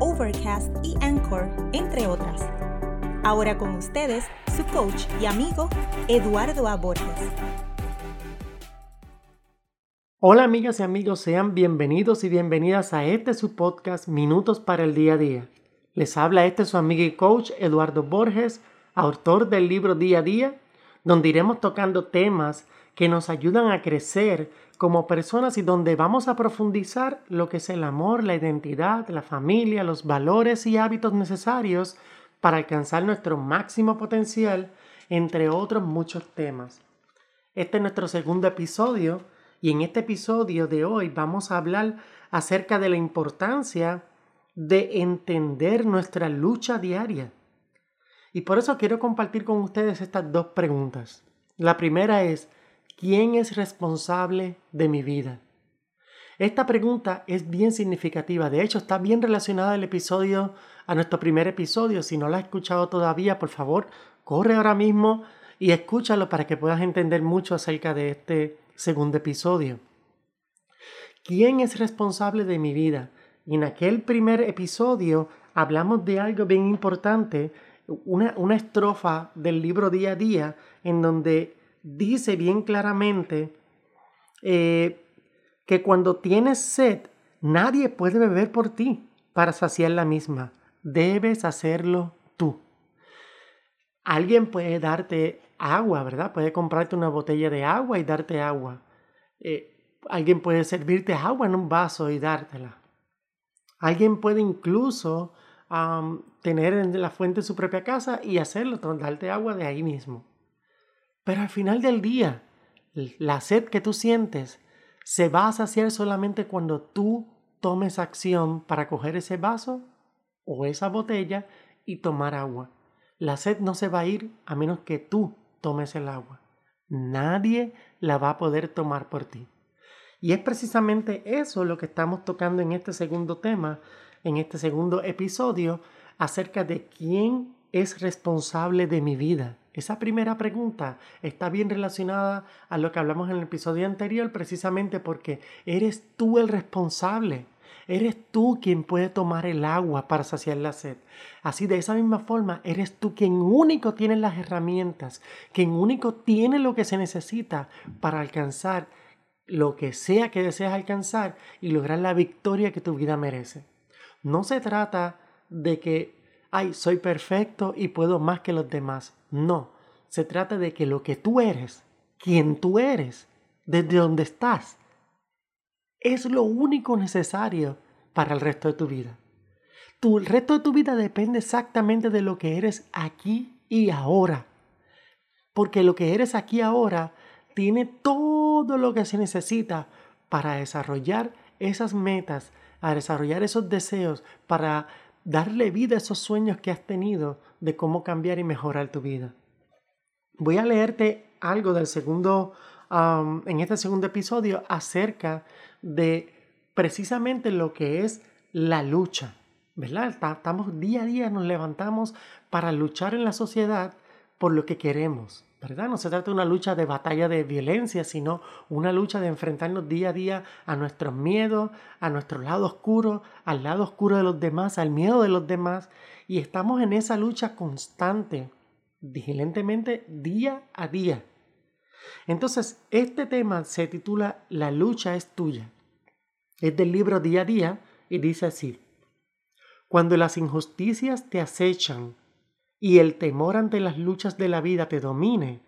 Overcast y Anchor, entre otras. Ahora con ustedes, su coach y amigo, Eduardo A. Borges. Hola amigas y amigos, sean bienvenidos y bienvenidas a este su podcast Minutos para el Día a Día. Les habla este su amigo y coach Eduardo Borges, autor del libro Día a Día, donde iremos tocando temas que nos ayudan a crecer como personas y donde vamos a profundizar lo que es el amor, la identidad, la familia, los valores y hábitos necesarios para alcanzar nuestro máximo potencial, entre otros muchos temas. Este es nuestro segundo episodio y en este episodio de hoy vamos a hablar acerca de la importancia de entender nuestra lucha diaria. Y por eso quiero compartir con ustedes estas dos preguntas. La primera es, ¿quién es responsable de mi vida? Esta pregunta es bien significativa, de hecho está bien relacionada al episodio, a nuestro primer episodio. Si no la has escuchado todavía, por favor, corre ahora mismo y escúchalo para que puedas entender mucho acerca de este segundo episodio. ¿Quién es responsable de mi vida? Y en aquel primer episodio hablamos de algo bien importante, una, una estrofa del libro día a día, en donde dice bien claramente eh, que cuando tienes sed, nadie puede beber por ti para saciar la misma. Debes hacerlo tú. Alguien puede darte agua, ¿verdad? Puede comprarte una botella de agua y darte agua. Eh, alguien puede servirte agua en un vaso y dártela. Alguien puede incluso tener en la fuente su propia casa y hacerlo, darte agua de ahí mismo. Pero al final del día, la sed que tú sientes se va a saciar solamente cuando tú tomes acción para coger ese vaso o esa botella y tomar agua. La sed no se va a ir a menos que tú tomes el agua. Nadie la va a poder tomar por ti. Y es precisamente eso lo que estamos tocando en este segundo tema, en este segundo episodio, acerca de quién es responsable de mi vida. Esa primera pregunta está bien relacionada a lo que hablamos en el episodio anterior precisamente porque eres tú el responsable. Eres tú quien puede tomar el agua para saciar la sed. Así de esa misma forma, eres tú quien único tiene las herramientas, quien único tiene lo que se necesita para alcanzar lo que sea que deseas alcanzar y lograr la victoria que tu vida merece. No se trata de que ay, soy perfecto y puedo más que los demás. No, se trata de que lo que tú eres, quien tú eres, desde donde estás, es lo único necesario para el resto de tu vida. Tu, el resto de tu vida depende exactamente de lo que eres aquí y ahora. Porque lo que eres aquí ahora tiene todo lo que se necesita para desarrollar esas metas, a desarrollar esos deseos, para darle vida a esos sueños que has tenido de cómo cambiar y mejorar tu vida. Voy a leerte algo del segundo, en este segundo episodio acerca de precisamente lo que es la lucha, ¿verdad? Estamos día a día, nos levantamos para luchar en la sociedad por lo que queremos, ¿verdad? No se trata de una lucha de batalla de violencia, sino una lucha de enfrentarnos día a día a nuestros miedos, a nuestro lado oscuro, al lado oscuro de los demás, al miedo de los demás, y estamos en esa lucha constante, vigilantemente, día a día. Entonces, este tema se titula La lucha es tuya. Es del libro Día a Día y dice así, Cuando las injusticias te acechan, y el temor ante las luchas de la vida te domine,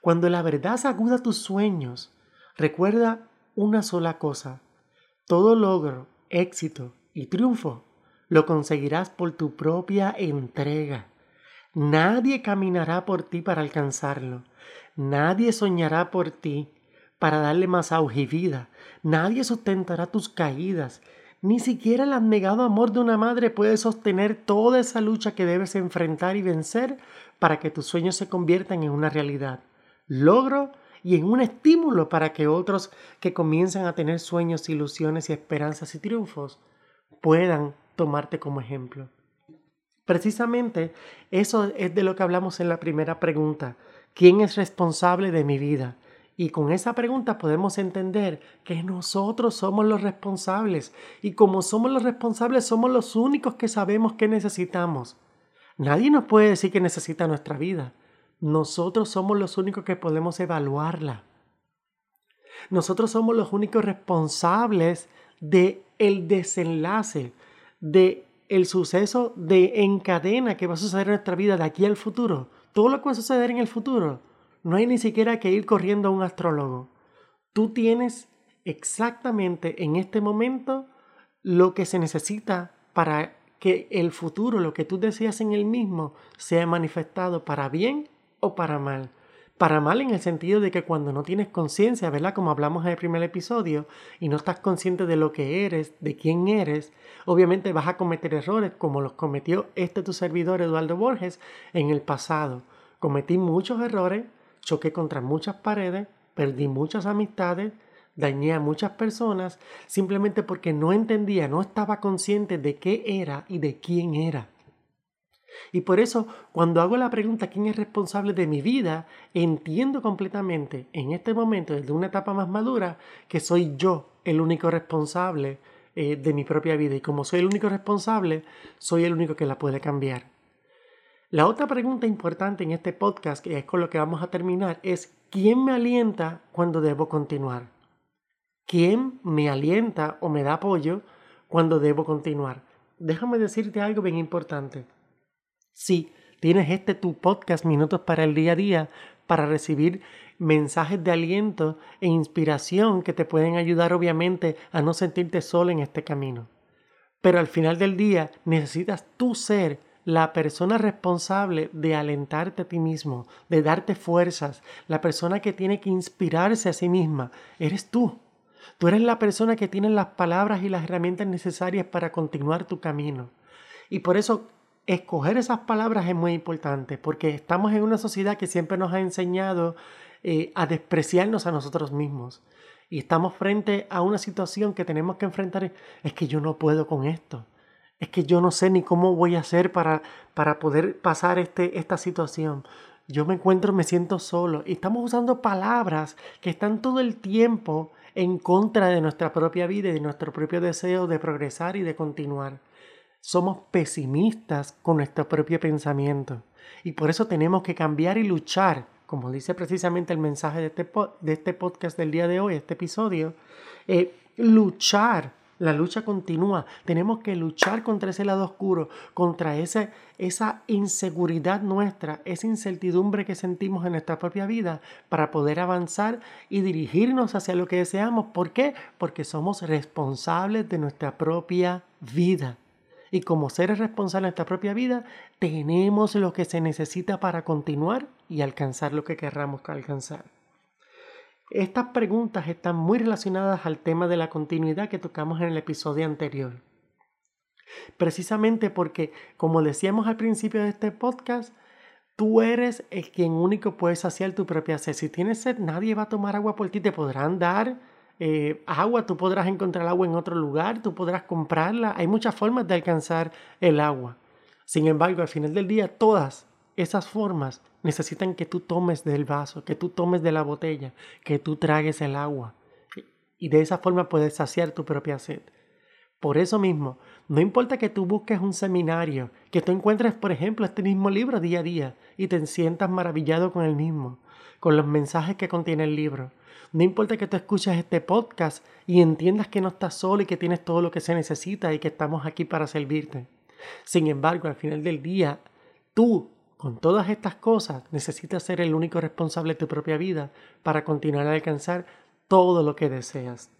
cuando la verdad sacuda tus sueños, recuerda una sola cosa. Todo logro, éxito y triunfo lo conseguirás por tu propia entrega. Nadie caminará por ti para alcanzarlo. Nadie soñará por ti para darle más auge y vida. Nadie sustentará tus caídas, Ni siquiera el abnegado amor de una madre puede sostener toda esa lucha que debes enfrentar y vencer para que tus sueños se conviertan en una realidad. Logro y en un estímulo para que otros que comiencen a tener sueños, ilusiones y esperanzas y triunfos puedan tomarte como ejemplo. Precisamente eso es de lo que hablamos en la primera pregunta. ¿Quién es responsable de mi vida? Y con esa pregunta podemos entender que nosotros somos los responsables. Y como somos los responsables, somos los únicos que sabemos qué necesitamos. Nadie nos puede decir que necesita nuestra vida. Nosotros somos los únicos que podemos evaluarla. Nosotros somos los únicos responsables de el desenlace, de el suceso de encadena que va a suceder en nuestra vida de aquí al futuro. Todo lo que va a suceder en el futuro no hay ni siquiera que ir corriendo a un astrólogo. Tú tienes exactamente en este momento lo que se necesita para que el futuro, lo que tú deseas en el mismo, sea manifestado para bien o para mal. Para mal en el sentido de que cuando no tienes conciencia, ¿verdad? Como hablamos en el primer episodio, y no estás consciente de lo que eres, de quién eres, obviamente vas a cometer errores como los cometió este tu servidor Eduardo Borges en el pasado. Cometí muchos errores, choqué contra muchas paredes, perdí muchas amistades, dañé a muchas personas simplemente porque no entendía, no estaba consciente de qué era y de quién era. Y por eso, cuando hago la pregunta ¿quién es responsable de mi vida? Entiendo completamente en este momento, desde una etapa más madura, que soy yo el único responsable eh, de mi propia vida. Y como soy el único responsable, soy el único que la puede cambiar. La otra pregunta importante en este podcast, que es con lo que vamos a terminar, es ¿quién me alienta cuando debo continuar? ¿Quién me alienta o me da apoyo cuando debo continuar? Déjame decirte algo bien importante. Si tienes este tu podcast Minutos para el Día a Día para recibir mensajes de aliento e inspiración que te pueden ayudar obviamente a no sentirte solo en este camino. Pero al final del día necesitas tú ser la persona responsable de alentarte a ti mismo, de darte fuerzas, la persona que tiene que inspirarse a sí misma, eres tú. Tú eres la persona que tiene las palabras y las herramientas necesarias para continuar tu camino. Y por eso escoger esas palabras es muy importante, porque estamos en una sociedad que siempre nos ha enseñado eh, a despreciarnos a nosotros mismos. Y estamos frente a una situación que tenemos que enfrentar. Es que yo no puedo con esto es que yo no sé ni cómo voy a hacer para, para poder pasar este, esta situación. Yo me encuentro, me siento solo. Y estamos usando palabras que están todo el tiempo en contra de nuestra propia vida y de nuestro propio deseo de progresar y de continuar. Somos pesimistas con nuestro propio pensamiento. Y por eso tenemos que cambiar y luchar, como dice precisamente el mensaje de este, de este podcast del día de hoy, este episodio, eh, luchar la lucha continúa. Tenemos que luchar contra ese lado oscuro, contra esa, esa inseguridad nuestra, esa incertidumbre que sentimos en nuestra propia vida para poder avanzar y dirigirnos hacia lo que deseamos. ¿Por qué? Porque somos responsables de nuestra propia vida. Y como seres responsables de nuestra propia vida, tenemos lo que se necesita para continuar y alcanzar lo que querramos alcanzar. Estas preguntas están muy relacionadas al tema de la continuidad que tocamos en el episodio anterior. Precisamente porque, como decíamos al principio de este podcast, tú eres el quien único puede saciar tu propia sed. Si tienes sed, nadie va a tomar agua por ti, te podrán dar eh, agua, tú podrás encontrar agua en otro lugar, tú podrás comprarla. Hay muchas formas de alcanzar el agua. Sin embargo, al final del día, todas esas formas necesitan que tú tomes del vaso, que tú tomes de la botella, que tú tragues el agua. Y de esa forma puedes saciar tu propia sed. Por eso mismo, no importa que tú busques un seminario, que tú encuentres, por ejemplo, este mismo libro día a día y te sientas maravillado con el mismo, con los mensajes que contiene el libro. No importa que tú escuches este podcast y entiendas que no estás solo y que tienes todo lo que se necesita y que estamos aquí para servirte. Sin embargo, al final del día, tú con todas estas cosas necesitas ser el único responsable de tu propia vida para continuar a alcanzar todo lo que deseas.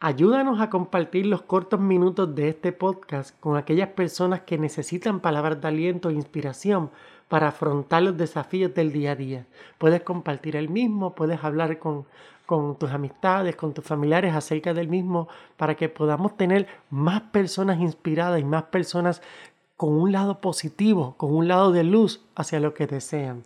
Ayúdanos a compartir los cortos minutos de este podcast con aquellas personas que necesitan palabras de aliento e inspiración para afrontar los desafíos del día a día. Puedes compartir el mismo, puedes hablar con, con tus amistades, con tus familiares acerca del mismo, para que podamos tener más personas inspiradas y más personas con un lado positivo, con un lado de luz hacia lo que desean.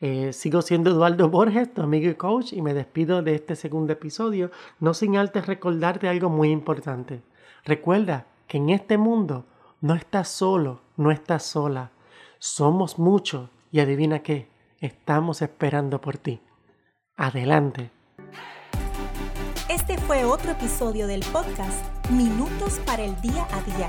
Eh, sigo siendo Eduardo Borges, tu amigo y coach, y me despido de este segundo episodio, no sin antes recordarte algo muy importante. Recuerda que en este mundo no estás solo, no estás sola. Somos muchos y adivina qué, estamos esperando por ti. Adelante. Este fue otro episodio del podcast Minutos para el Día a Día